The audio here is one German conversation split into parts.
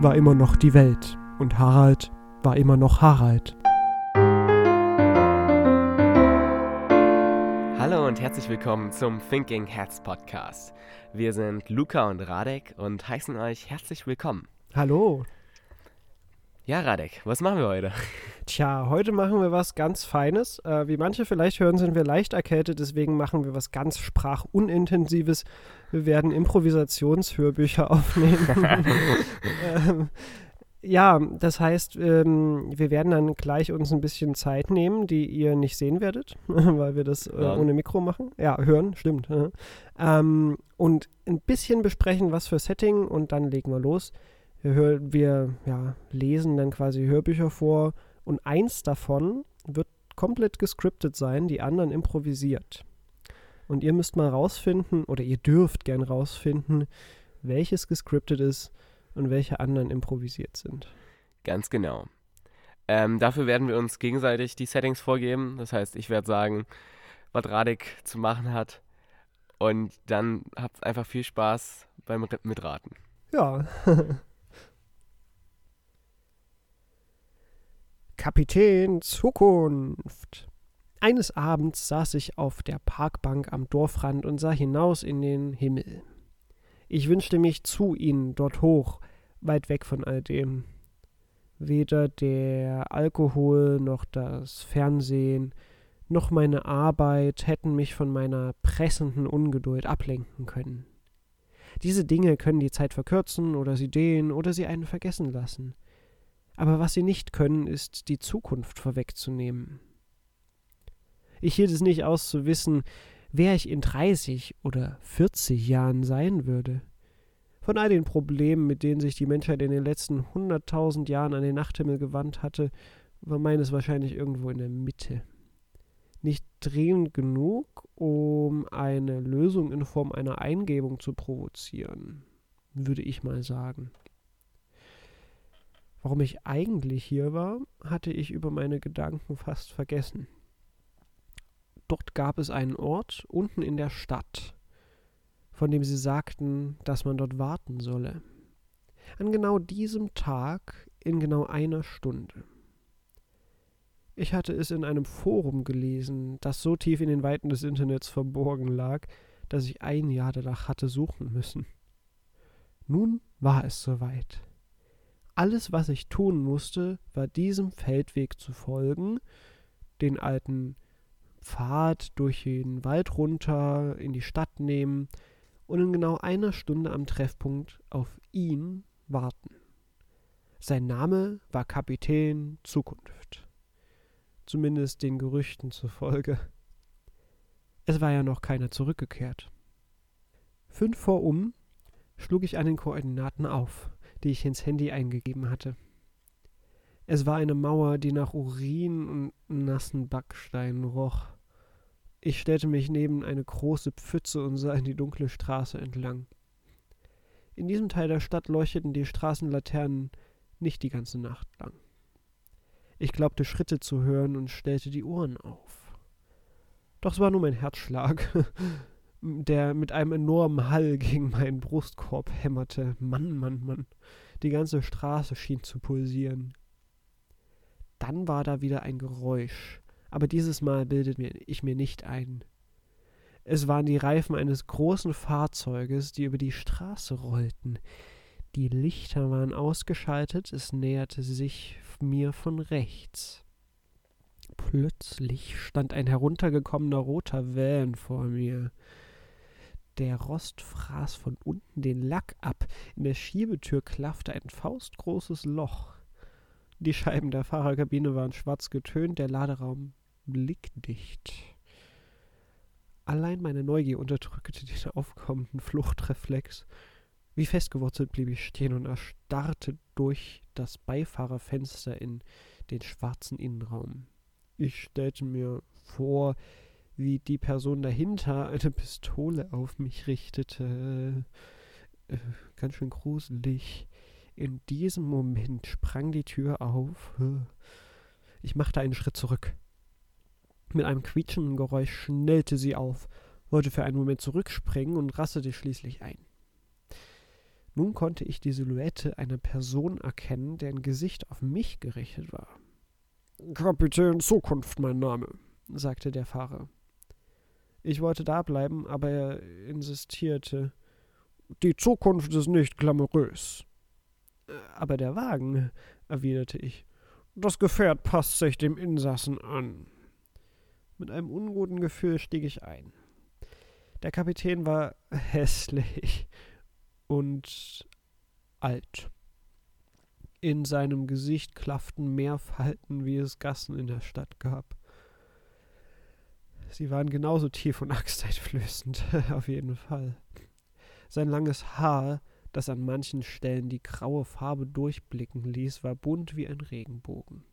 war immer noch die Welt und Harald war immer noch Harald. Hallo und herzlich willkommen zum Thinking Hats Podcast. Wir sind Luca und Radek und heißen euch herzlich willkommen. Hallo. Ja, Radek, was machen wir heute? Tja, heute machen wir was ganz Feines. Äh, wie manche vielleicht hören, sind wir leicht erkältet, deswegen machen wir was ganz sprachunintensives. Wir werden Improvisationshörbücher aufnehmen. ähm, ja, das heißt, ähm, wir werden dann gleich uns ein bisschen Zeit nehmen, die ihr nicht sehen werdet, weil wir das äh, ohne Mikro machen. Ja, hören, stimmt. Ähm, und ein bisschen besprechen, was für Setting und dann legen wir los wir, wir ja, lesen dann quasi Hörbücher vor und eins davon wird komplett gescriptet sein, die anderen improvisiert. Und ihr müsst mal rausfinden, oder ihr dürft gern rausfinden, welches gescriptet ist und welche anderen improvisiert sind. Ganz genau. Ähm, dafür werden wir uns gegenseitig die Settings vorgeben. Das heißt, ich werde sagen, was Radek zu machen hat. Und dann habt einfach viel Spaß beim Mitraten. Ja. Kapitän Zukunft. Eines Abends saß ich auf der Parkbank am Dorfrand und sah hinaus in den Himmel. Ich wünschte mich zu ihnen dort hoch, weit weg von all dem. Weder der Alkohol noch das Fernsehen noch meine Arbeit hätten mich von meiner pressenden Ungeduld ablenken können. Diese Dinge können die Zeit verkürzen oder sie dehnen oder sie einen vergessen lassen aber was sie nicht können, ist die Zukunft vorwegzunehmen. Ich hielt es nicht aus zu wissen, wer ich in 30 oder 40 Jahren sein würde. Von all den Problemen, mit denen sich die Menschheit in den letzten hunderttausend Jahren an den Nachthimmel gewandt hatte, war meines wahrscheinlich irgendwo in der Mitte. Nicht dringend genug, um eine Lösung in Form einer Eingebung zu provozieren, würde ich mal sagen. Warum ich eigentlich hier war, hatte ich über meine Gedanken fast vergessen. Dort gab es einen Ort unten in der Stadt, von dem sie sagten, dass man dort warten solle. An genau diesem Tag in genau einer Stunde. Ich hatte es in einem Forum gelesen, das so tief in den Weiten des Internets verborgen lag, dass ich ein Jahr danach hatte suchen müssen. Nun war es soweit. Alles, was ich tun musste, war diesem Feldweg zu folgen, den alten Pfad durch den Wald runter in die Stadt nehmen und in genau einer Stunde am Treffpunkt auf ihn warten. Sein Name war Kapitän Zukunft. Zumindest den Gerüchten zufolge. Es war ja noch keiner zurückgekehrt. Fünf vor um schlug ich an den Koordinaten auf die ich ins Handy eingegeben hatte. Es war eine Mauer, die nach Urin und nassen Backsteinen roch. Ich stellte mich neben eine große Pfütze und sah in die dunkle Straße entlang. In diesem Teil der Stadt leuchteten die Straßenlaternen nicht die ganze Nacht lang. Ich glaubte Schritte zu hören und stellte die Ohren auf. Doch es war nur mein Herzschlag, der mit einem enormen Hall gegen meinen Brustkorb hämmerte. Mann, Mann, Mann. Die ganze Straße schien zu pulsieren. Dann war da wieder ein Geräusch, aber dieses Mal bildete ich mir nicht ein. Es waren die Reifen eines großen Fahrzeuges, die über die Straße rollten. Die Lichter waren ausgeschaltet, es näherte sich mir von rechts. Plötzlich stand ein heruntergekommener roter Van vor mir. Der Rost fraß von unten den Lack ab. In der Schiebetür klaffte ein faustgroßes Loch. Die Scheiben der Fahrerkabine waren schwarz getönt, der Laderaum blickdicht. Allein meine Neugier unterdrückte den aufkommenden Fluchtreflex. Wie festgewurzelt blieb ich stehen und erstarrte durch das Beifahrerfenster in den schwarzen Innenraum. Ich stellte mir vor, wie die Person dahinter eine Pistole auf mich richtete. Äh, ganz schön gruselig. In diesem Moment sprang die Tür auf. Ich machte einen Schritt zurück. Mit einem quietschenden Geräusch schnellte sie auf, wollte für einen Moment zurückspringen und rastete schließlich ein. Nun konnte ich die Silhouette einer Person erkennen, deren Gesicht auf mich gerichtet war. Kapitän Zukunft, mein Name, sagte der Fahrer. Ich wollte da bleiben, aber er insistierte. Die Zukunft ist nicht glamourös. Aber der Wagen, erwiderte ich. Das Gefährt passt sich dem Insassen an. Mit einem unguten Gefühl stieg ich ein. Der Kapitän war hässlich und alt. In seinem Gesicht klafften mehr Falten, wie es Gassen in der Stadt gab. Sie waren genauso tief und angsteinflößend, auf jeden Fall. Sein langes Haar, das an manchen Stellen die graue Farbe durchblicken ließ, war bunt wie ein Regenbogen.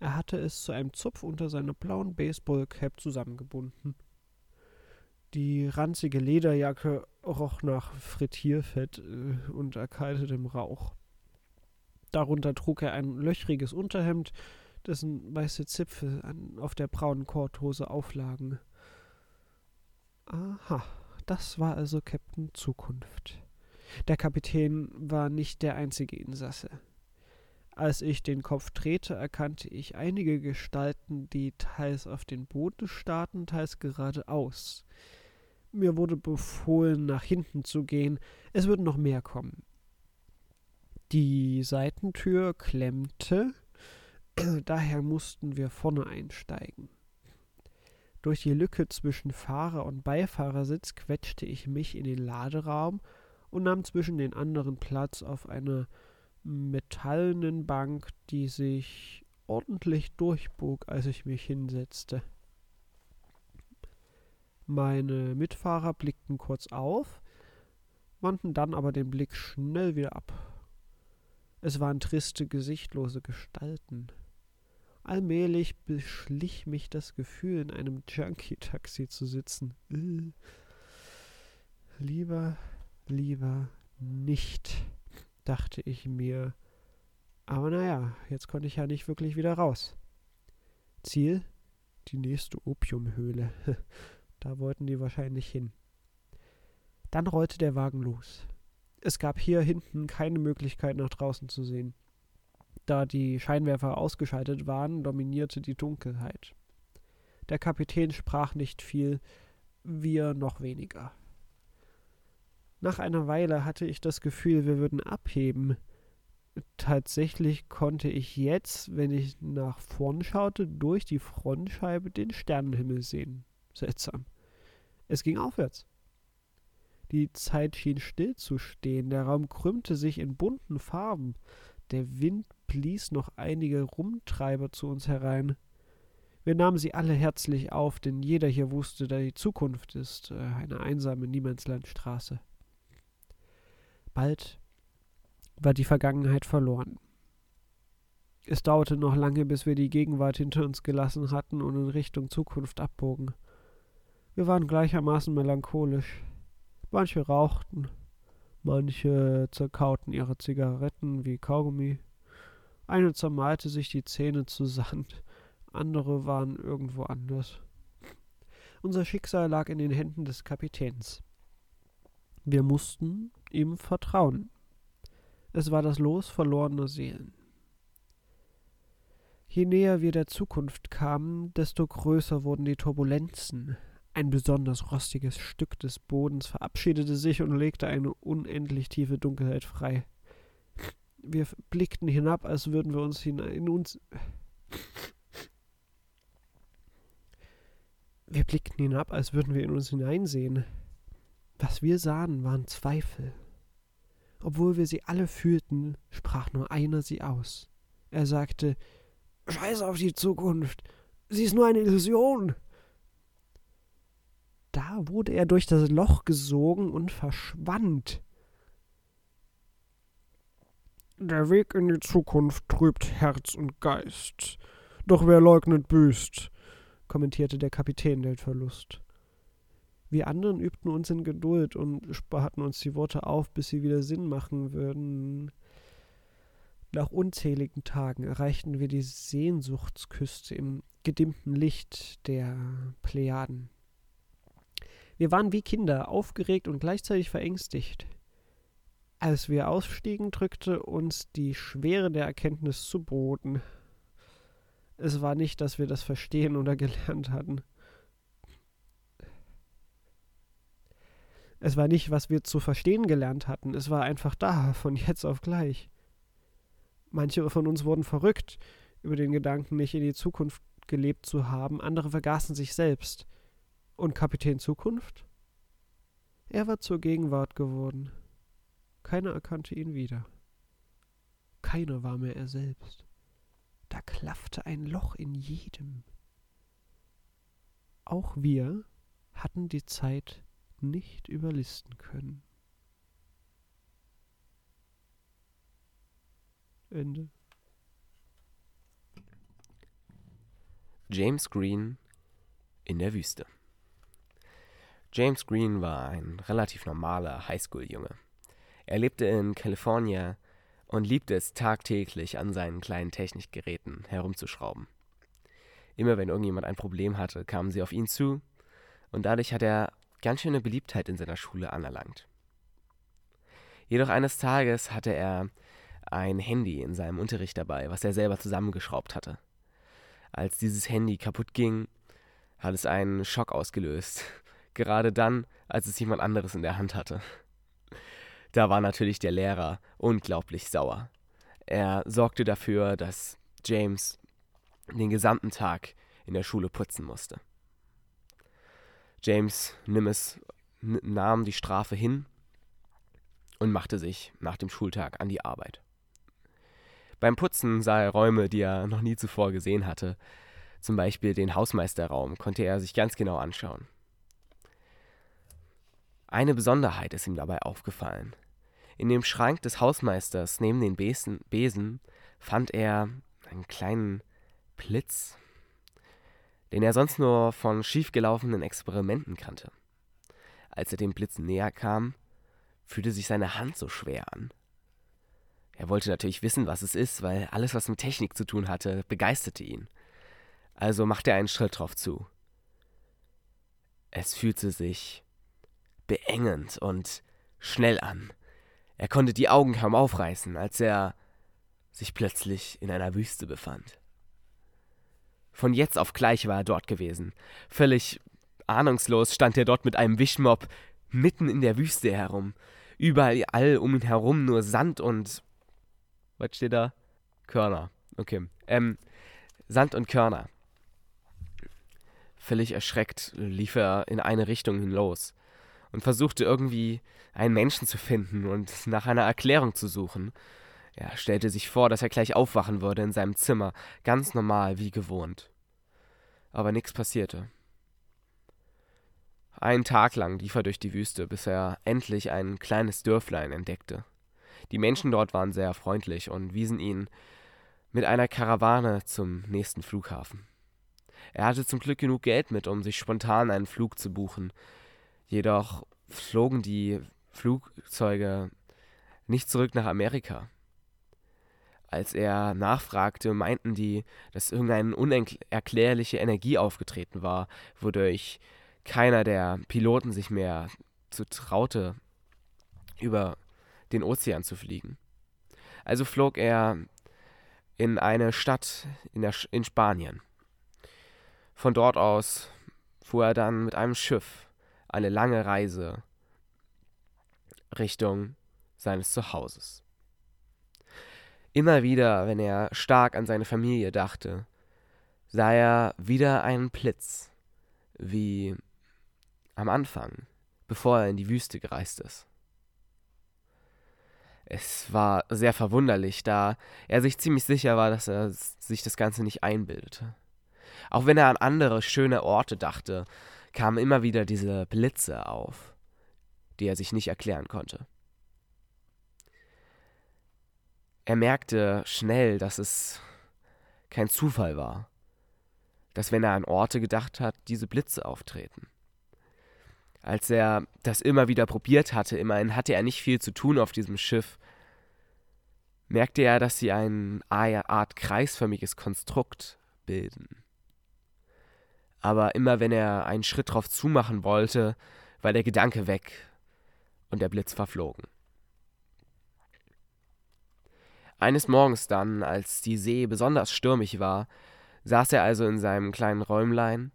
Er hatte es zu einem Zupf unter seiner blauen Baseballcap zusammengebunden. Die ranzige Lederjacke roch nach Frittierfett äh, und erkaltetem Rauch. Darunter trug er ein löchriges Unterhemd, dessen weiße Zipfel an, auf der braunen Korthose auflagen. Aha, das war also Captain Zukunft. Der Kapitän war nicht der einzige Insasse. Als ich den Kopf drehte, erkannte ich einige Gestalten, die teils auf den Boden starrten, teils geradeaus. Mir wurde befohlen, nach hinten zu gehen, es würden noch mehr kommen. Die Seitentür klemmte, daher mussten wir vorne einsteigen. Durch die Lücke zwischen Fahrer und Beifahrersitz quetschte ich mich in den Laderaum und nahm zwischen den anderen Platz auf einer metallenen Bank, die sich ordentlich durchbog, als ich mich hinsetzte. Meine Mitfahrer blickten kurz auf, wandten dann aber den Blick schnell wieder ab. Es waren triste, gesichtlose Gestalten. Allmählich beschlich mich das Gefühl, in einem Junkie-Taxi zu sitzen. Äh. Lieber, lieber nicht, dachte ich mir. Aber naja, jetzt konnte ich ja nicht wirklich wieder raus. Ziel? Die nächste Opiumhöhle. da wollten die wahrscheinlich hin. Dann rollte der Wagen los. Es gab hier hinten keine Möglichkeit, nach draußen zu sehen. Da die Scheinwerfer ausgeschaltet waren, dominierte die Dunkelheit. Der Kapitän sprach nicht viel, wir noch weniger. Nach einer Weile hatte ich das Gefühl, wir würden abheben. Tatsächlich konnte ich jetzt, wenn ich nach vorn schaute, durch die Frontscheibe den Sternenhimmel sehen. Seltsam. Es ging aufwärts. Die Zeit schien stillzustehen, der Raum krümmte sich in bunten Farben, der Wind blies noch einige Rumtreiber zu uns herein. Wir nahmen sie alle herzlich auf, denn jeder hier wusste, da die Zukunft ist äh, eine einsame Niemandslandstraße. Bald war die Vergangenheit verloren. Es dauerte noch lange, bis wir die Gegenwart hinter uns gelassen hatten und in Richtung Zukunft abbogen. Wir waren gleichermaßen melancholisch. Manche rauchten, manche zerkauten ihre Zigaretten wie Kaugummi, eine zermalte sich die Zähne zu Sand, andere waren irgendwo anders. Unser Schicksal lag in den Händen des Kapitäns. Wir mussten ihm vertrauen. Es war das Los verlorener Seelen. Je näher wir der Zukunft kamen, desto größer wurden die Turbulenzen. Ein besonders rostiges Stück des Bodens verabschiedete sich und legte eine unendlich tiefe Dunkelheit frei. Wir blickten hinab, als würden wir uns in uns. Wir blickten hinab, als würden wir in uns hineinsehen. Was wir sahen, waren Zweifel. Obwohl wir sie alle fühlten, sprach nur einer sie aus. Er sagte Scheiß auf die Zukunft. Sie ist nur eine Illusion. Da wurde er durch das Loch gesogen und verschwand. Der Weg in die Zukunft trübt Herz und Geist. Doch wer leugnet, büßt, kommentierte der Kapitän den Verlust. Wir anderen übten uns in Geduld und sparten uns die Worte auf, bis sie wieder Sinn machen würden. Nach unzähligen Tagen erreichten wir die Sehnsuchtsküste im gedimmten Licht der Plejaden. Wir waren wie Kinder, aufgeregt und gleichzeitig verängstigt. Als wir ausstiegen, drückte uns die Schwere der Erkenntnis zu Boden. Es war nicht, dass wir das verstehen oder gelernt hatten. Es war nicht, was wir zu verstehen gelernt hatten, es war einfach da, von jetzt auf gleich. Manche von uns wurden verrückt über den Gedanken, nicht in die Zukunft gelebt zu haben, andere vergaßen sich selbst. Und Kapitän Zukunft? Er war zur Gegenwart geworden. Keiner erkannte ihn wieder. Keiner war mehr er selbst. Da klaffte ein Loch in jedem. Auch wir hatten die Zeit nicht überlisten können. Ende. James Green in der Wüste. James Green war ein relativ normaler Highschool-Junge. Er lebte in Kalifornien und liebte es tagtäglich an seinen kleinen Technikgeräten herumzuschrauben. Immer wenn irgendjemand ein Problem hatte, kamen sie auf ihn zu und dadurch hat er ganz schöne Beliebtheit in seiner Schule anerlangt. Jedoch eines Tages hatte er ein Handy in seinem Unterricht dabei, was er selber zusammengeschraubt hatte. Als dieses Handy kaputt ging, hat es einen Schock ausgelöst. Gerade dann, als es jemand anderes in der Hand hatte. Da war natürlich der Lehrer unglaublich sauer. Er sorgte dafür, dass James den gesamten Tag in der Schule putzen musste. James es, nahm die Strafe hin und machte sich nach dem Schultag an die Arbeit. Beim Putzen sah er Räume, die er noch nie zuvor gesehen hatte. Zum Beispiel den Hausmeisterraum konnte er sich ganz genau anschauen. Eine Besonderheit ist ihm dabei aufgefallen. In dem Schrank des Hausmeisters neben den Besen, Besen fand er einen kleinen Blitz, den er sonst nur von schiefgelaufenen Experimenten kannte. Als er dem Blitz näher kam, fühlte sich seine Hand so schwer an. Er wollte natürlich wissen, was es ist, weil alles, was mit Technik zu tun hatte, begeisterte ihn. Also machte er einen Schritt drauf zu. Es fühlte sich beengend und schnell an. Er konnte die Augen kaum aufreißen, als er sich plötzlich in einer Wüste befand. Von jetzt auf gleich war er dort gewesen. Völlig ahnungslos stand er dort mit einem Wischmopp mitten in der Wüste herum. Überall all um ihn herum nur Sand und was steht da? Körner. Okay. Ähm, Sand und Körner. Völlig erschreckt lief er in eine Richtung hin los und versuchte irgendwie einen Menschen zu finden und nach einer Erklärung zu suchen. Er stellte sich vor, dass er gleich aufwachen würde in seinem Zimmer, ganz normal wie gewohnt. Aber nichts passierte. Einen Tag lang lief er durch die Wüste, bis er endlich ein kleines Dörflein entdeckte. Die Menschen dort waren sehr freundlich und wiesen ihn mit einer Karawane zum nächsten Flughafen. Er hatte zum Glück genug Geld mit, um sich spontan einen Flug zu buchen. Jedoch flogen die Flugzeuge nicht zurück nach Amerika. Als er nachfragte, meinten die, dass irgendeine unerklärliche Energie aufgetreten war, wodurch keiner der Piloten sich mehr zu traute, über den Ozean zu fliegen. Also flog er in eine Stadt in, der, in Spanien. Von dort aus fuhr er dann mit einem Schiff eine lange Reise Richtung seines Zuhauses. Immer wieder, wenn er stark an seine Familie dachte, sah er wieder einen Blitz, wie am Anfang, bevor er in die Wüste gereist ist. Es war sehr verwunderlich, da er sich ziemlich sicher war, dass er sich das Ganze nicht einbildete. Auch wenn er an andere schöne Orte dachte, kamen immer wieder diese Blitze auf, die er sich nicht erklären konnte. Er merkte schnell, dass es kein Zufall war, dass wenn er an Orte gedacht hat, diese Blitze auftreten. Als er das immer wieder probiert hatte, immerhin hatte er nicht viel zu tun auf diesem Schiff, merkte er, dass sie eine Art kreisförmiges Konstrukt bilden. Aber immer wenn er einen Schritt drauf zumachen wollte, war der Gedanke weg und der Blitz verflogen. Eines Morgens dann, als die See besonders stürmig war, saß er also in seinem kleinen Räumlein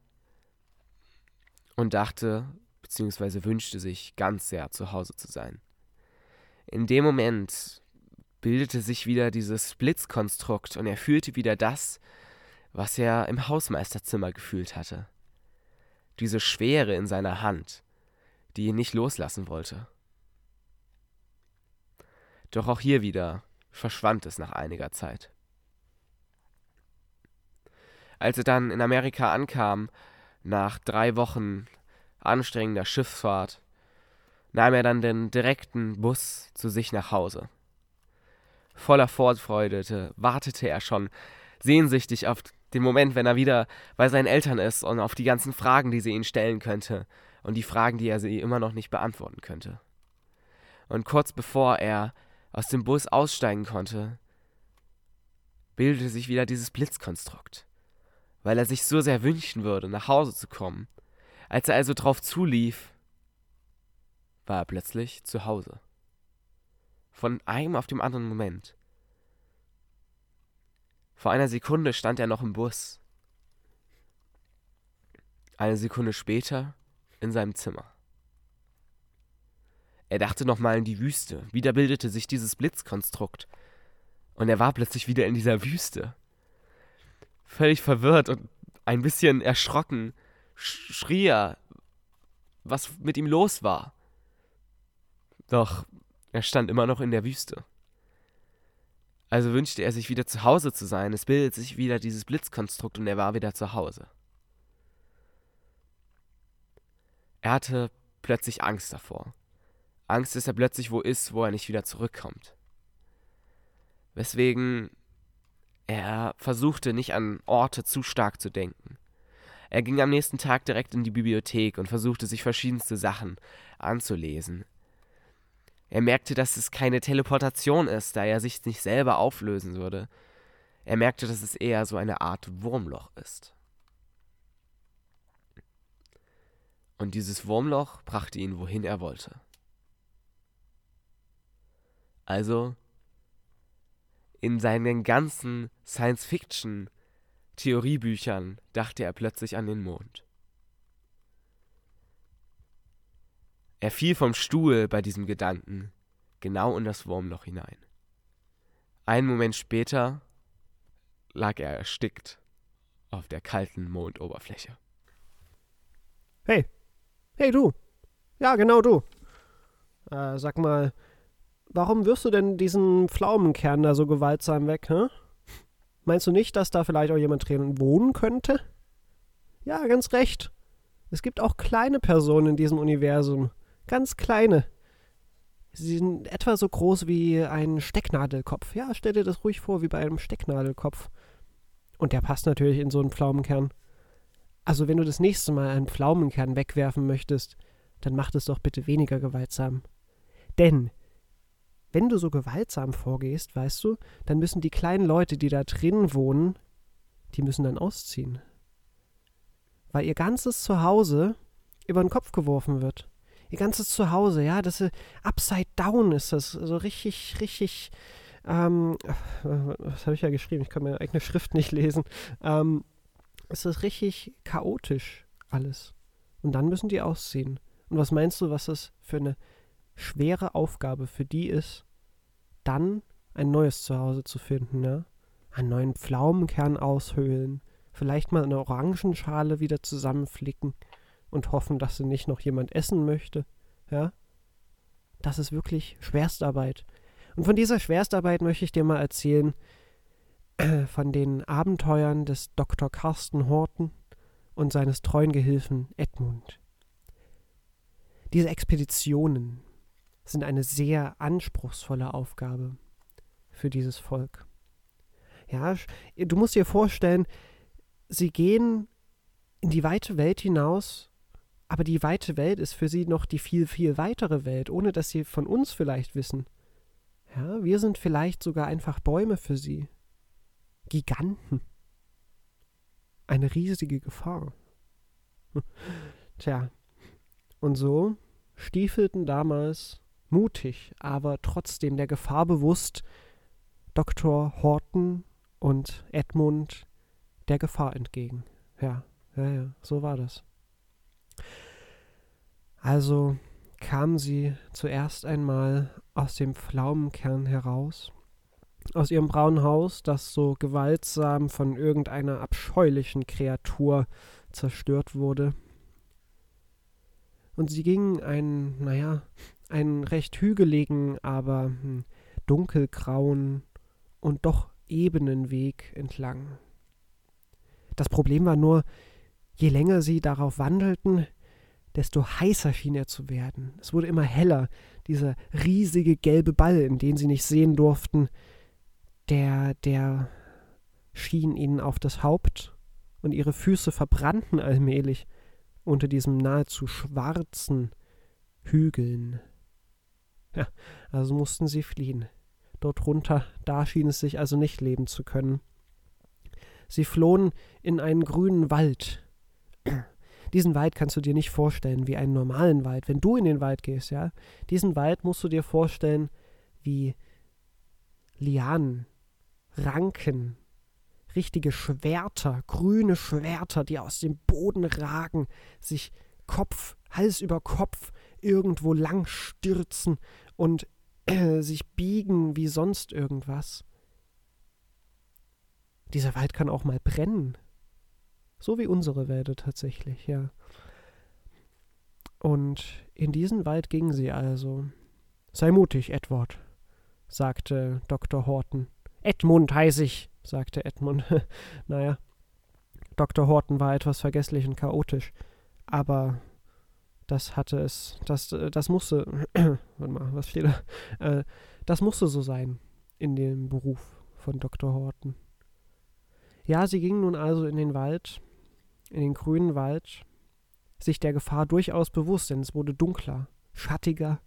und dachte, beziehungsweise wünschte sich ganz sehr zu Hause zu sein. In dem Moment bildete sich wieder dieses Blitzkonstrukt und er fühlte wieder das, was er im Hausmeisterzimmer gefühlt hatte. Diese Schwere in seiner Hand, die ihn nicht loslassen wollte. Doch auch hier wieder verschwand es nach einiger Zeit. Als er dann in Amerika ankam, nach drei Wochen anstrengender Schiffsfahrt, nahm er dann den direkten Bus zu sich nach Hause. Voller Vorfreude wartete er schon sehnsüchtig auf den Moment, wenn er wieder bei seinen Eltern ist und auf die ganzen Fragen, die sie ihn stellen könnte und die Fragen, die er sie immer noch nicht beantworten könnte. Und kurz bevor er aus dem Bus aussteigen konnte, bildete sich wieder dieses Blitzkonstrukt, weil er sich so sehr wünschen würde, nach Hause zu kommen. Als er also drauf zulief, war er plötzlich zu Hause. Von einem auf dem anderen Moment. Vor einer Sekunde stand er noch im Bus. Eine Sekunde später in seinem Zimmer. Er dachte nochmal in die Wüste. Wieder bildete sich dieses Blitzkonstrukt. Und er war plötzlich wieder in dieser Wüste. Völlig verwirrt und ein bisschen erschrocken schrie er, was mit ihm los war. Doch er stand immer noch in der Wüste. Also wünschte er sich wieder zu Hause zu sein. Es bildet sich wieder dieses Blitzkonstrukt und er war wieder zu Hause. Er hatte plötzlich Angst davor. Angst, dass er plötzlich wo ist, wo er nicht wieder zurückkommt. Weswegen er versuchte nicht an Orte zu stark zu denken. Er ging am nächsten Tag direkt in die Bibliothek und versuchte sich verschiedenste Sachen anzulesen. Er merkte, dass es keine Teleportation ist, da er sich nicht selber auflösen würde. Er merkte, dass es eher so eine Art Wurmloch ist. Und dieses Wurmloch brachte ihn, wohin er wollte. Also, in seinen ganzen Science-Fiction-Theoriebüchern dachte er plötzlich an den Mond. Er fiel vom Stuhl bei diesem Gedanken genau in das Wurmloch hinein. Einen Moment später lag er erstickt auf der kalten Mondoberfläche. Hey, hey du. Ja, genau du. Äh, sag mal, warum wirst du denn diesen Pflaumenkern da so gewaltsam weg, hä? Meinst du nicht, dass da vielleicht auch jemand drin wohnen könnte? Ja, ganz recht. Es gibt auch kleine Personen in diesem Universum. Ganz kleine. Sie sind etwa so groß wie ein Stecknadelkopf. Ja, stell dir das ruhig vor, wie bei einem Stecknadelkopf. Und der passt natürlich in so einen Pflaumenkern. Also, wenn du das nächste Mal einen Pflaumenkern wegwerfen möchtest, dann mach das doch bitte weniger gewaltsam. Denn, wenn du so gewaltsam vorgehst, weißt du, dann müssen die kleinen Leute, die da drin wohnen, die müssen dann ausziehen. Weil ihr ganzes Zuhause über den Kopf geworfen wird ihr ganzes Zuhause, ja, das ist upside down ist das, so also richtig, richtig, ähm, was habe ich ja geschrieben? Ich kann meine eigene Schrift nicht lesen. Ähm, es ist richtig chaotisch alles. Und dann müssen die ausziehen. Und was meinst du, was das für eine schwere Aufgabe für die ist, dann ein neues Zuhause zu finden, ja? Einen neuen Pflaumenkern aushöhlen, vielleicht mal eine Orangenschale wieder zusammenflicken und hoffen, dass sie nicht noch jemand essen möchte. Ja? Das ist wirklich Schwerstarbeit. Und von dieser Schwerstarbeit möchte ich dir mal erzählen, äh, von den Abenteuern des Dr. Carsten Horten und seines treuen Gehilfen Edmund. Diese Expeditionen sind eine sehr anspruchsvolle Aufgabe für dieses Volk. Ja, du musst dir vorstellen, sie gehen in die weite Welt hinaus aber die weite Welt ist für sie noch die viel, viel weitere Welt, ohne dass sie von uns vielleicht wissen. Ja, wir sind vielleicht sogar einfach Bäume für sie. Giganten. Eine riesige Gefahr. Tja, und so stiefelten damals mutig, aber trotzdem der Gefahr bewusst Dr. Horton und Edmund der Gefahr entgegen. Ja, ja, ja, so war das. Also kamen sie zuerst einmal aus dem Pflaumenkern heraus, aus ihrem braunen Haus, das so gewaltsam von irgendeiner abscheulichen Kreatur zerstört wurde. Und sie gingen einen, naja, einen recht hügeligen, aber hm, dunkelgrauen und doch ebenen Weg entlang. Das Problem war nur, je länger sie darauf wandelten, desto heißer schien er zu werden. Es wurde immer heller, dieser riesige gelbe Ball, in den sie nicht sehen durften, der, der schien ihnen auf das Haupt, und ihre Füße verbrannten allmählich unter diesem nahezu schwarzen Hügeln. Ja, also mussten sie fliehen. Dort runter, da schien es sich also nicht leben zu können. Sie flohen in einen grünen Wald, diesen Wald kannst du dir nicht vorstellen wie einen normalen Wald. Wenn du in den Wald gehst, ja, diesen Wald musst du dir vorstellen wie Lianen, Ranken, richtige Schwerter, grüne Schwerter, die aus dem Boden ragen, sich Kopf, Hals über Kopf irgendwo lang stürzen und äh, sich biegen wie sonst irgendwas. Dieser Wald kann auch mal brennen. So wie unsere Wälder tatsächlich, ja. Und in diesen Wald gingen sie also. Sei mutig, Edward, sagte Dr. Horton. Edmund heiß ich, sagte Edmund. naja, Dr. Horton war etwas vergesslich und chaotisch, aber das hatte es, das, das musste, warte mal, was steht da? Äh, das musste so sein in dem Beruf von Dr. Horton. Ja, sie gingen nun also in den Wald in den grünen Wald, sich der Gefahr durchaus bewusst, denn es wurde dunkler, schattiger,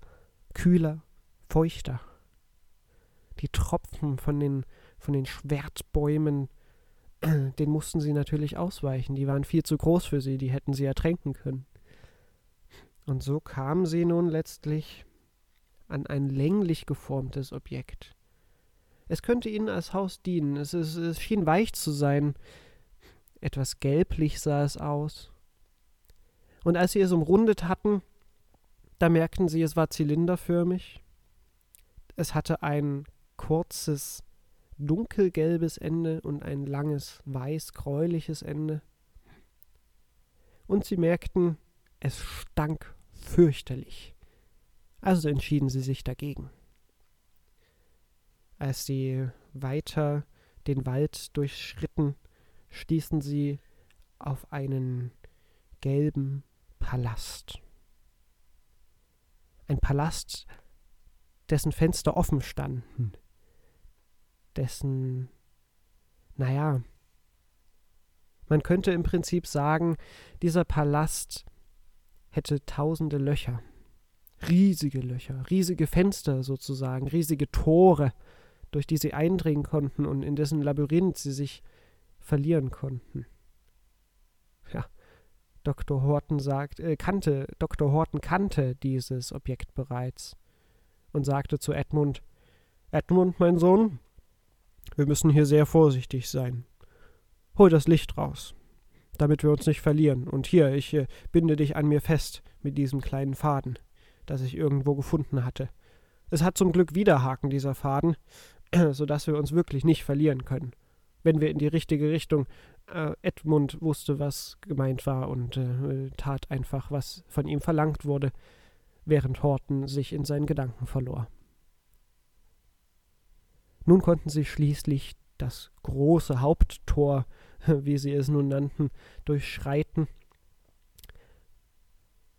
kühler, feuchter. Die Tropfen von den, von den Schwertbäumen, den mussten sie natürlich ausweichen. Die waren viel zu groß für sie, die hätten sie ertränken können. Und so kamen sie nun letztlich an ein länglich geformtes Objekt. Es könnte ihnen als Haus dienen. Es, es, es schien weich zu sein, etwas gelblich sah es aus. Und als sie es umrundet hatten, da merkten sie, es war zylinderförmig. Es hatte ein kurzes, dunkelgelbes Ende und ein langes, weiß-gräuliches Ende. Und sie merkten, es stank fürchterlich. Also entschieden sie sich dagegen. Als sie weiter den Wald durchschritten, stießen sie auf einen gelben Palast. Ein Palast, dessen Fenster offen standen, dessen, naja, man könnte im Prinzip sagen, dieser Palast hätte tausende Löcher, riesige Löcher, riesige Fenster sozusagen, riesige Tore, durch die sie eindringen konnten und in dessen Labyrinth sie sich verlieren konnten. Ja, Dr. Horton sagt, äh, kannte, Dr. Horton kannte dieses Objekt bereits und sagte zu Edmund, Edmund, mein Sohn, wir müssen hier sehr vorsichtig sein. Hol das Licht raus, damit wir uns nicht verlieren. Und hier, ich äh, binde dich an mir fest mit diesem kleinen Faden, das ich irgendwo gefunden hatte. Es hat zum Glück Widerhaken, dieser Faden, so dass wir uns wirklich nicht verlieren können wenn wir in die richtige Richtung. Äh, Edmund wusste, was gemeint war und äh, tat einfach, was von ihm verlangt wurde, während Horton sich in seinen Gedanken verlor. Nun konnten sie schließlich das große Haupttor, wie sie es nun nannten, durchschreiten.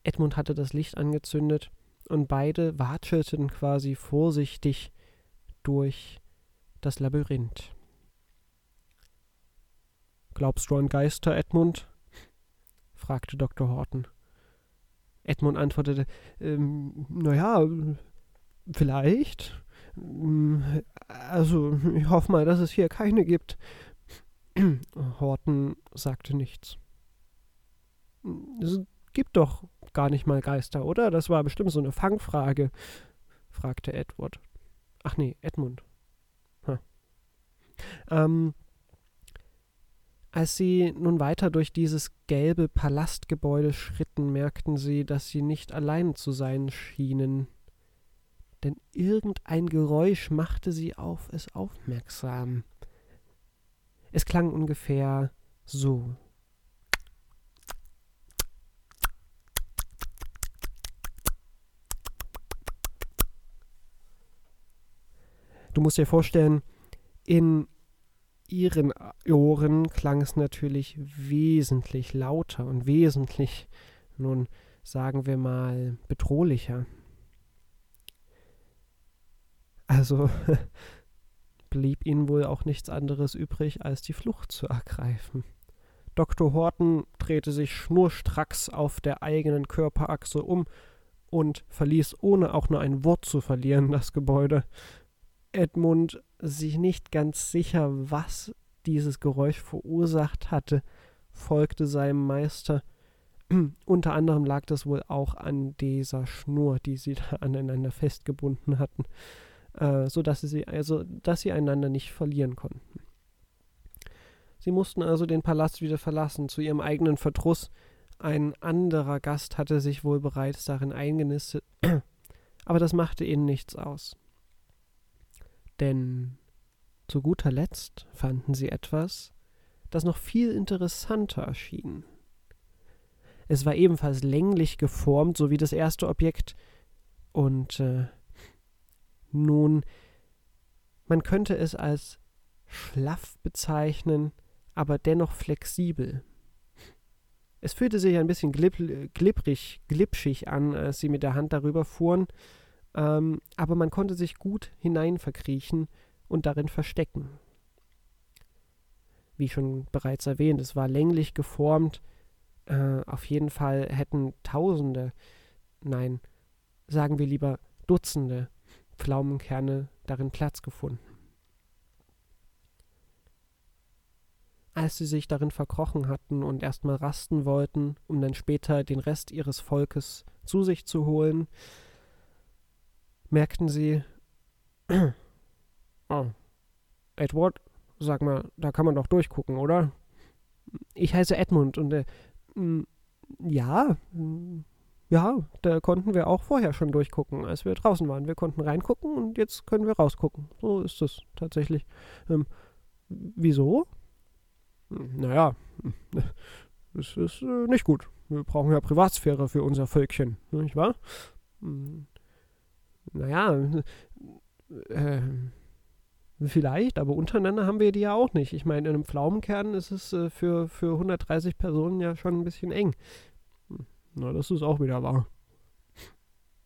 Edmund hatte das Licht angezündet und beide watschelten quasi vorsichtig durch das Labyrinth. Glaubst du an Geister, Edmund? fragte Dr. Horton. Edmund antwortete, ähm, naja, vielleicht. Also, ich hoffe mal, dass es hier keine gibt. Horton sagte nichts. Es gibt doch gar nicht mal Geister, oder? Das war bestimmt so eine Fangfrage, fragte Edward. Ach nee, Edmund. Ähm, als sie nun weiter durch dieses gelbe Palastgebäude schritten, merkten sie, dass sie nicht allein zu sein schienen. Denn irgendein Geräusch machte sie auf es aufmerksam. Es klang ungefähr so. Du musst dir vorstellen, in ihren Ohren klang es natürlich wesentlich lauter und wesentlich, nun sagen wir mal, bedrohlicher. Also blieb ihnen wohl auch nichts anderes übrig, als die Flucht zu ergreifen. Dr. Horton drehte sich schnurstracks auf der eigenen Körperachse um und verließ, ohne auch nur ein Wort zu verlieren, das Gebäude. Edmund sich nicht ganz sicher, was dieses Geräusch verursacht hatte, folgte seinem Meister. Unter anderem lag das wohl auch an dieser Schnur, die sie da aneinander festgebunden hatten, äh, so dass sie also dass sie einander nicht verlieren konnten. Sie mussten also den Palast wieder verlassen, zu ihrem eigenen Verdruss. Ein anderer Gast hatte sich wohl bereits darin eingenistet, aber das machte ihnen nichts aus. Denn zu guter Letzt fanden sie etwas, das noch viel interessanter erschien. Es war ebenfalls länglich geformt, so wie das erste Objekt, und äh, nun, man könnte es als schlaff bezeichnen, aber dennoch flexibel. Es fühlte sich ein bisschen glib, glibbrig, glitschig an, als sie mit der Hand darüber fuhren, ähm, aber man konnte sich gut hineinverkriechen und darin verstecken. Wie schon bereits erwähnt, es war länglich geformt. Äh, auf jeden Fall hätten Tausende, nein, sagen wir lieber Dutzende Pflaumenkerne darin Platz gefunden. Als sie sich darin verkrochen hatten und erstmal rasten wollten, um dann später den Rest ihres Volkes zu sich zu holen, merkten sie, oh, Edward, sag mal, da kann man doch durchgucken, oder? Ich heiße Edmund und äh, ja, ja, da konnten wir auch vorher schon durchgucken, als wir draußen waren. Wir konnten reingucken und jetzt können wir rausgucken. So ist es tatsächlich. Ähm, wieso? Naja, es ist äh, nicht gut. Wir brauchen ja Privatsphäre für unser Völkchen, nicht wahr? Hm, naja, äh, vielleicht, aber untereinander haben wir die ja auch nicht. Ich meine, in einem Pflaumenkern ist es äh, für, für 130 Personen ja schon ein bisschen eng. Na, das ist auch wieder wahr.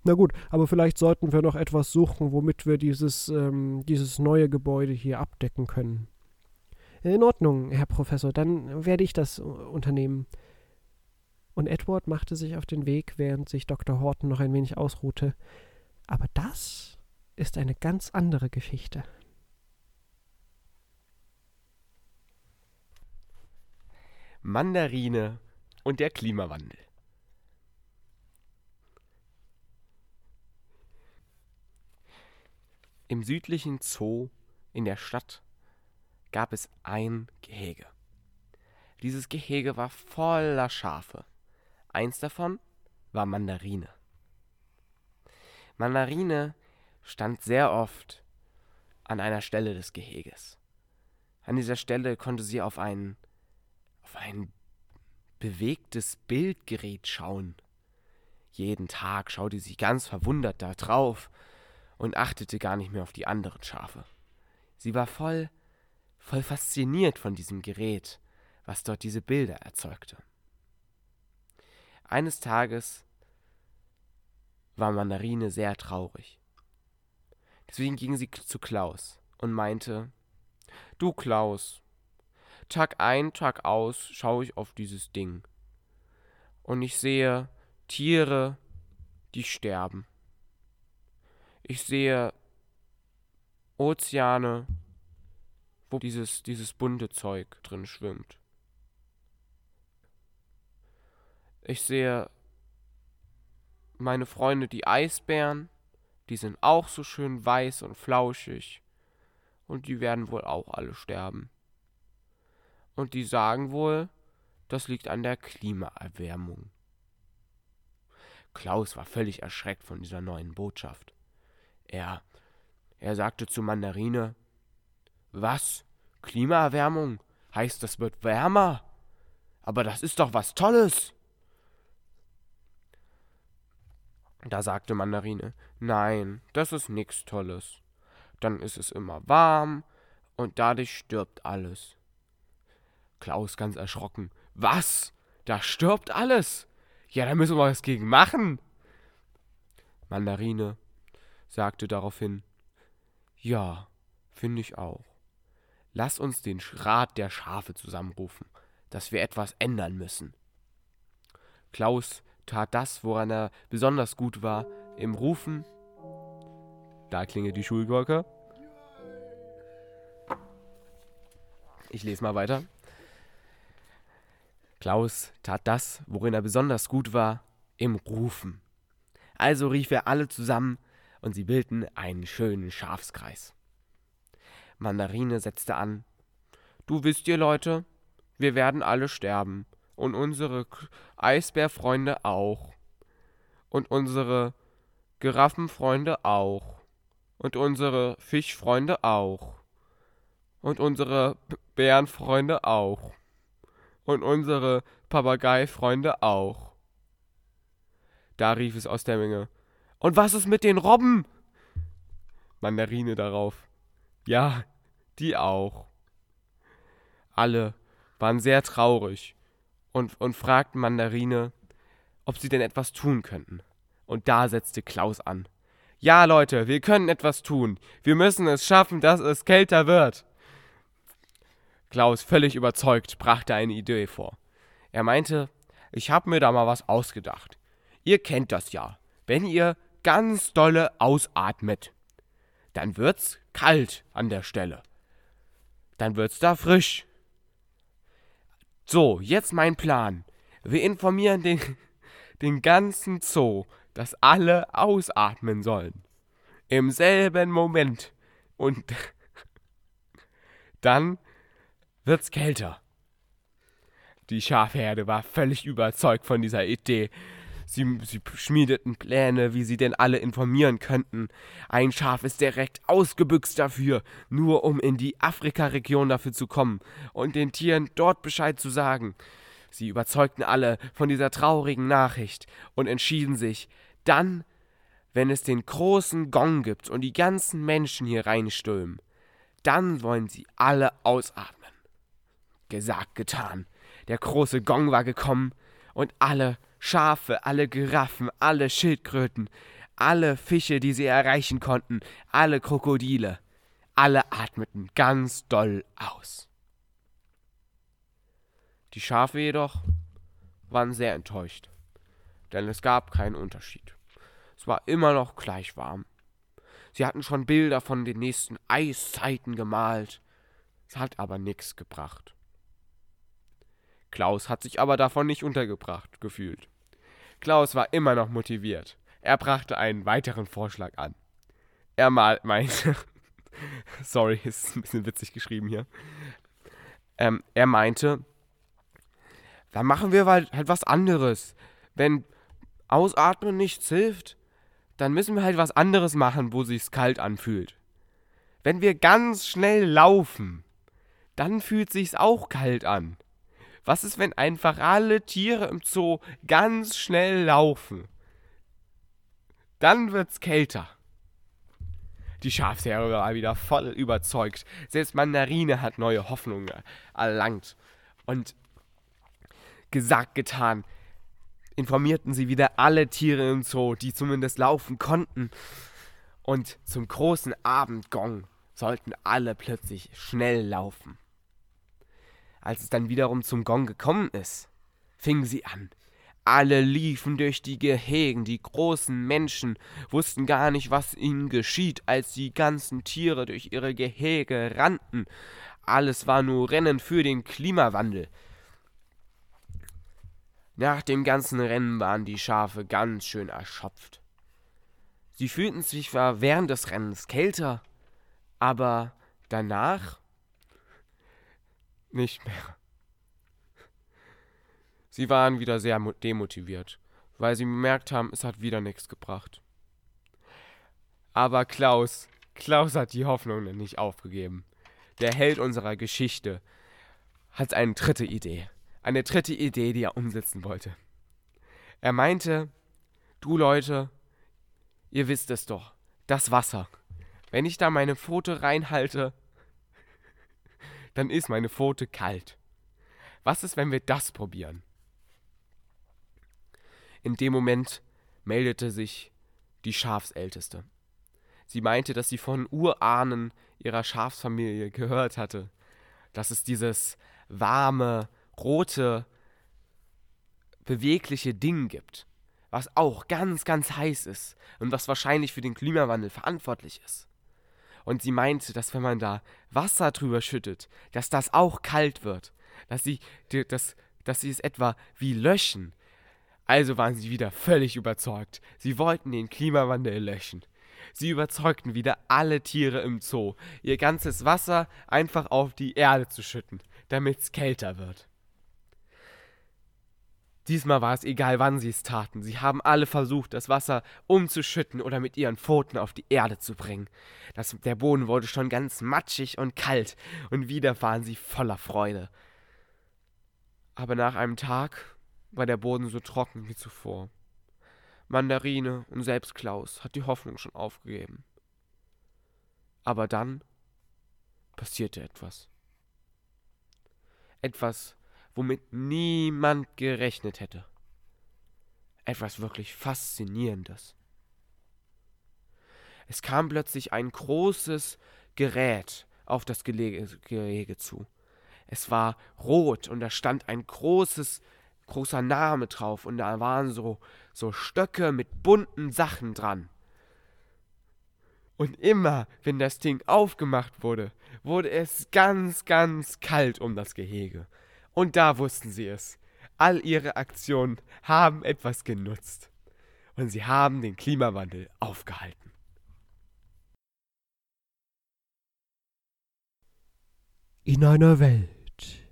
Na gut, aber vielleicht sollten wir noch etwas suchen, womit wir dieses, ähm, dieses neue Gebäude hier abdecken können. In Ordnung, Herr Professor, dann werde ich das unternehmen. Und Edward machte sich auf den Weg, während sich Dr. Horton noch ein wenig ausruhte. Aber das ist eine ganz andere Geschichte. Mandarine und der Klimawandel. Im südlichen Zoo in der Stadt gab es ein Gehege. Dieses Gehege war voller Schafe. Eins davon war Mandarine. Mandarine stand sehr oft an einer Stelle des Geheges. An dieser Stelle konnte sie auf ein, auf ein bewegtes Bildgerät schauen. Jeden Tag schaute sie ganz verwundert da drauf und achtete gar nicht mehr auf die anderen Schafe. Sie war voll, voll fasziniert von diesem Gerät, was dort diese Bilder erzeugte. Eines Tages war Mandarine sehr traurig. Deswegen ging sie zu Klaus und meinte, Du Klaus, Tag ein, Tag aus schaue ich auf dieses Ding. Und ich sehe Tiere, die sterben. Ich sehe Ozeane, wo dieses, dieses bunte Zeug drin schwimmt. Ich sehe meine Freunde, die Eisbären, die sind auch so schön weiß und flauschig. und die werden wohl auch alle sterben. Und die sagen wohl, das liegt an der Klimaerwärmung. Klaus war völlig erschreckt von dieser neuen Botschaft. Er, er sagte zu Mandarine, was? Klimaerwärmung? Heißt, das wird wärmer? Aber das ist doch was Tolles. Da sagte Mandarine, nein, das ist nichts Tolles. Dann ist es immer warm und dadurch stirbt alles. Klaus ganz erschrocken, was? Da stirbt alles? Ja, da müssen wir was gegen machen. Mandarine sagte daraufhin, ja, finde ich auch. Lass uns den Rat der Schafe zusammenrufen, dass wir etwas ändern müssen. Klaus tat das, woran er besonders gut war, im Rufen. Da klingelt die Schulglocke. Ich lese mal weiter. Klaus tat das, worin er besonders gut war, im Rufen. Also rief er alle zusammen und sie bildeten einen schönen Schafskreis. Mandarine setzte an. Du wisst ihr, Leute, wir werden alle sterben und unsere Eisbärfreunde auch. Und unsere Giraffenfreunde auch. Und unsere Fischfreunde auch. Und unsere Bärenfreunde auch. Und unsere Papageifreunde auch. Da rief es aus der Menge. Und was ist mit den Robben? Mandarine darauf. Ja, die auch. Alle waren sehr traurig und, und fragten Mandarine, ob sie denn etwas tun könnten. Und da setzte Klaus an. Ja, Leute, wir können etwas tun. Wir müssen es schaffen, dass es kälter wird. Klaus, völlig überzeugt, brachte eine Idee vor. Er meinte, ich habe mir da mal was ausgedacht. Ihr kennt das ja. Wenn ihr ganz dolle ausatmet, dann wird's kalt an der Stelle. Dann wird's da frisch. So, jetzt mein Plan. Wir informieren den, den ganzen Zoo, dass alle ausatmen sollen. Im selben Moment. Und dann wird's kälter. Die Schafherde war völlig überzeugt von dieser Idee. Sie, sie schmiedeten Pläne, wie sie denn alle informieren könnten. Ein Schaf ist direkt ausgebüxt dafür, nur um in die Afrika-Region dafür zu kommen und den Tieren dort Bescheid zu sagen. Sie überzeugten alle von dieser traurigen Nachricht und entschieden sich, dann, wenn es den großen Gong gibt und die ganzen Menschen hier reinstürmen, dann wollen sie alle ausatmen. Gesagt, getan. Der große Gong war gekommen und alle Schafe, alle Giraffen, alle Schildkröten, alle Fische, die sie erreichen konnten, alle Krokodile, alle atmeten ganz doll aus. Die Schafe jedoch waren sehr enttäuscht, denn es gab keinen Unterschied. Es war immer noch gleich warm. Sie hatten schon Bilder von den nächsten Eiszeiten gemalt, es hat aber nichts gebracht. Klaus hat sich aber davon nicht untergebracht gefühlt. Klaus war immer noch motiviert. Er brachte einen weiteren Vorschlag an. Er mal meinte, sorry, ist ein bisschen witzig geschrieben hier. Ähm, er meinte, dann machen wir halt, halt was anderes. Wenn Ausatmen nichts hilft, dann müssen wir halt was anderes machen, wo sich's kalt anfühlt. Wenn wir ganz schnell laufen, dann fühlt sich's auch kalt an. Was ist, wenn einfach alle Tiere im Zoo ganz schnell laufen? Dann wird's kälter. Die Schafsherde war wieder voll überzeugt. Selbst Mandarine hat neue Hoffnungen erlangt. Und gesagt, getan, informierten sie wieder alle Tiere im Zoo, die zumindest laufen konnten. Und zum großen Abendgong sollten alle plötzlich schnell laufen. Als es dann wiederum zum Gong gekommen ist, fingen sie an. Alle liefen durch die Gehegen, die großen Menschen wussten gar nicht, was ihnen geschieht, als die ganzen Tiere durch ihre Gehege rannten. Alles war nur Rennen für den Klimawandel. Nach dem ganzen Rennen waren die Schafe ganz schön erschöpft. Sie fühlten sich zwar während des Rennens kälter, aber danach nicht mehr. Sie waren wieder sehr demotiviert, weil sie bemerkt haben, es hat wieder nichts gebracht. Aber Klaus, Klaus hat die Hoffnung nicht aufgegeben. Der Held unserer Geschichte hat eine dritte Idee. Eine dritte Idee, die er umsetzen wollte. Er meinte, du Leute, ihr wisst es doch, das Wasser. Wenn ich da meine Pfote reinhalte, dann ist meine Pfote kalt. Was ist, wenn wir das probieren? In dem Moment meldete sich die Schafsälteste. Sie meinte, dass sie von Urahnen ihrer Schafsfamilie gehört hatte, dass es dieses warme, rote, bewegliche Ding gibt, was auch ganz, ganz heiß ist und was wahrscheinlich für den Klimawandel verantwortlich ist. Und sie meinte, dass wenn man da Wasser drüber schüttet, dass das auch kalt wird, dass sie, dass, dass sie es etwa wie löschen. Also waren sie wieder völlig überzeugt. Sie wollten den Klimawandel löschen. Sie überzeugten wieder alle Tiere im Zoo, ihr ganzes Wasser einfach auf die Erde zu schütten, damit es kälter wird. Diesmal war es egal, wann sie es taten. Sie haben alle versucht, das Wasser umzuschütten oder mit ihren Pfoten auf die Erde zu bringen. Das, der Boden wurde schon ganz matschig und kalt, und wieder waren sie voller Freude. Aber nach einem Tag war der Boden so trocken wie zuvor. Mandarine und selbst Klaus hat die Hoffnung schon aufgegeben. Aber dann passierte etwas. Etwas, womit niemand gerechnet hätte. Etwas wirklich Faszinierendes. Es kam plötzlich ein großes Gerät auf das Gelege, Gehege zu. Es war rot und da stand ein großes großer Name drauf und da waren so, so Stöcke mit bunten Sachen dran. Und immer, wenn das Ding aufgemacht wurde, wurde es ganz, ganz kalt um das Gehege. Und da wussten sie es. All ihre Aktionen haben etwas genutzt. Und sie haben den Klimawandel aufgehalten. In einer Welt,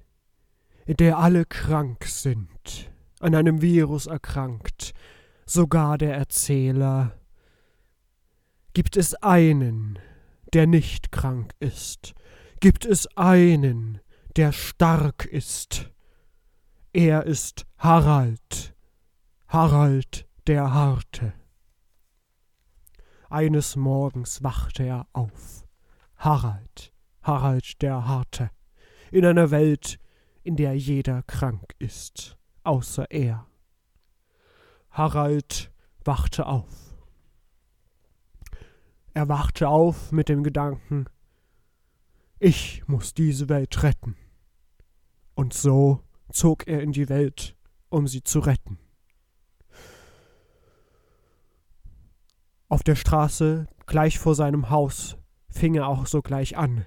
in der alle krank sind, an einem Virus erkrankt, sogar der Erzähler, gibt es einen, der nicht krank ist, gibt es einen, der stark ist. Er ist Harald, Harald der Harte. Eines Morgens wachte er auf. Harald, Harald der Harte, in einer Welt, in der jeder krank ist, außer er. Harald wachte auf. Er wachte auf mit dem Gedanken, ich muss diese Welt retten. Und so zog er in die Welt, um sie zu retten. Auf der Straße, gleich vor seinem Haus, fing er auch sogleich an.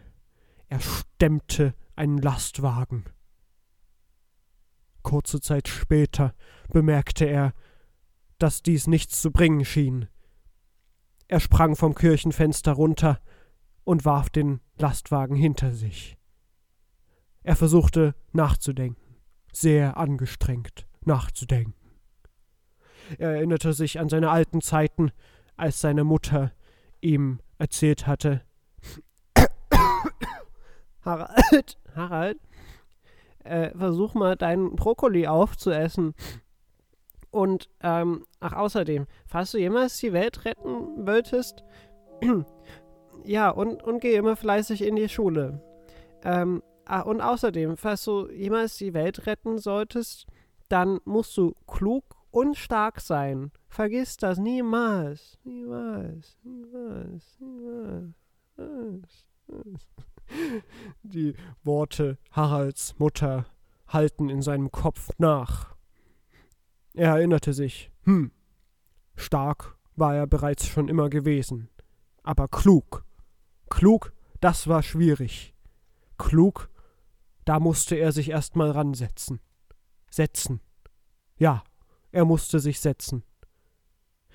Er stemmte einen Lastwagen Kurze Zeit später bemerkte er, dass dies nichts zu bringen schien. Er sprang vom Kirchenfenster runter und warf den Lastwagen hinter sich. Er versuchte nachzudenken, sehr angestrengt nachzudenken. Er erinnerte sich an seine alten Zeiten, als seine Mutter ihm erzählt hatte Harald, Harald, äh, versuch mal deinen Brokkoli aufzuessen. Und, ähm, ach, außerdem, falls du jemals die Welt retten wolltest, ja, und, und geh immer fleißig in die Schule. Ähm, und außerdem, falls du jemals die Welt retten solltest, dann musst du klug und stark sein. Vergiss das niemals. Niemals. Niemals. Niemals. niemals. Die Worte Haralds Mutter halten in seinem Kopf nach. Er erinnerte sich, hm, stark war er bereits schon immer gewesen, aber klug, klug, das war schwierig. Klug, da musste er sich erst mal ransetzen. Setzen. Ja, er musste sich setzen.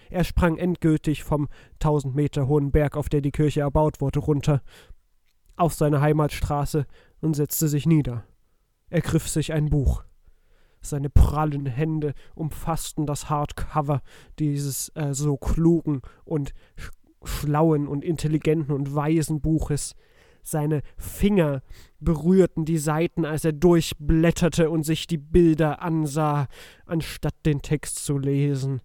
Er sprang endgültig vom tausend Meter hohen Berg, auf der die Kirche erbaut wurde, runter auf seine Heimatstraße und setzte sich nieder. Er griff sich ein Buch. Seine prallen Hände umfassten das Hardcover dieses äh, so klugen und sch schlauen und intelligenten und weisen Buches. Seine Finger berührten die Seiten, als er durchblätterte und sich die Bilder ansah, anstatt den Text zu lesen.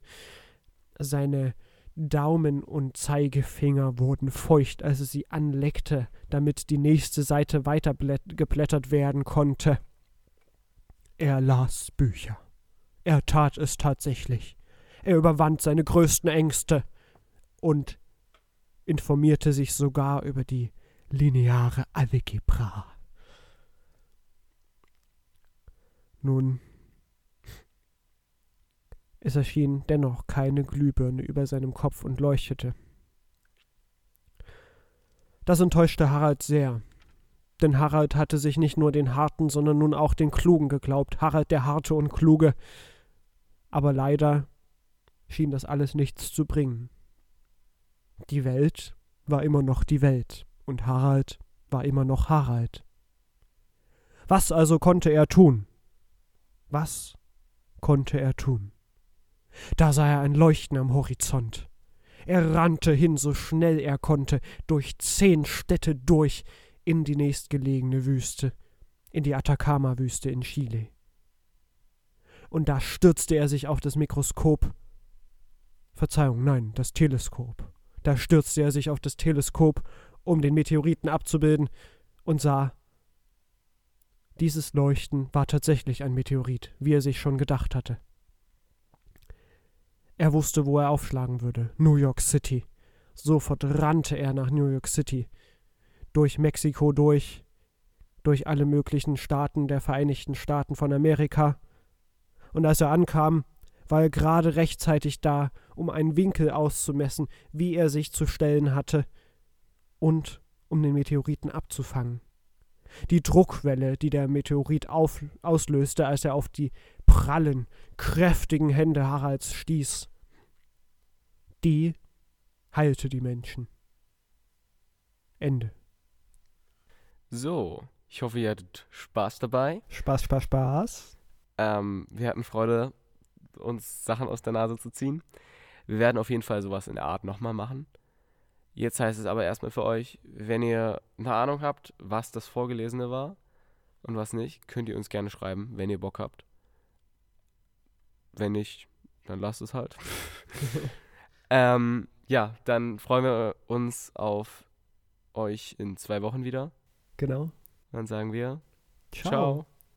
Seine Daumen und Zeigefinger wurden feucht, als er sie anleckte, damit die nächste Seite weitergeblättert werden konnte. Er las Bücher. Er tat es tatsächlich. Er überwand seine größten Ängste und informierte sich sogar über die lineare Algebra. Nun, es erschien dennoch keine Glühbirne über seinem Kopf und leuchtete. Das enttäuschte Harald sehr, denn Harald hatte sich nicht nur den Harten, sondern nun auch den Klugen geglaubt, Harald der Harte und Kluge. Aber leider schien das alles nichts zu bringen. Die Welt war immer noch die Welt, und Harald war immer noch Harald. Was also konnte er tun? Was konnte er tun? Da sah er ein Leuchten am Horizont. Er rannte hin, so schnell er konnte, durch zehn Städte durch, in die nächstgelegene Wüste, in die Atacama-Wüste in Chile. Und da stürzte er sich auf das Mikroskop. Verzeihung, nein, das Teleskop. Da stürzte er sich auf das Teleskop, um den Meteoriten abzubilden, und sah, dieses Leuchten war tatsächlich ein Meteorit, wie er sich schon gedacht hatte. Er wusste, wo er aufschlagen würde. New York City. Sofort rannte er nach New York City durch Mexiko durch, durch alle möglichen Staaten der Vereinigten Staaten von Amerika. Und als er ankam, war er gerade rechtzeitig da, um einen Winkel auszumessen, wie er sich zu stellen hatte, und um den Meteoriten abzufangen. Die Druckwelle, die der Meteorit auf, auslöste, als er auf die prallen, kräftigen Hände Haralds stieß, die heilte die Menschen. Ende. So, ich hoffe, ihr hattet Spaß dabei. Spaß, Spaß, Spaß. Ähm, wir hatten Freude, uns Sachen aus der Nase zu ziehen. Wir werden auf jeden Fall sowas in der Art nochmal machen. Jetzt heißt es aber erstmal für euch, wenn ihr eine Ahnung habt, was das Vorgelesene war und was nicht, könnt ihr uns gerne schreiben, wenn ihr Bock habt. Wenn nicht, dann lasst es halt. ähm, ja, dann freuen wir uns auf euch in zwei Wochen wieder. Genau. Dann sagen wir Ciao. Ciao.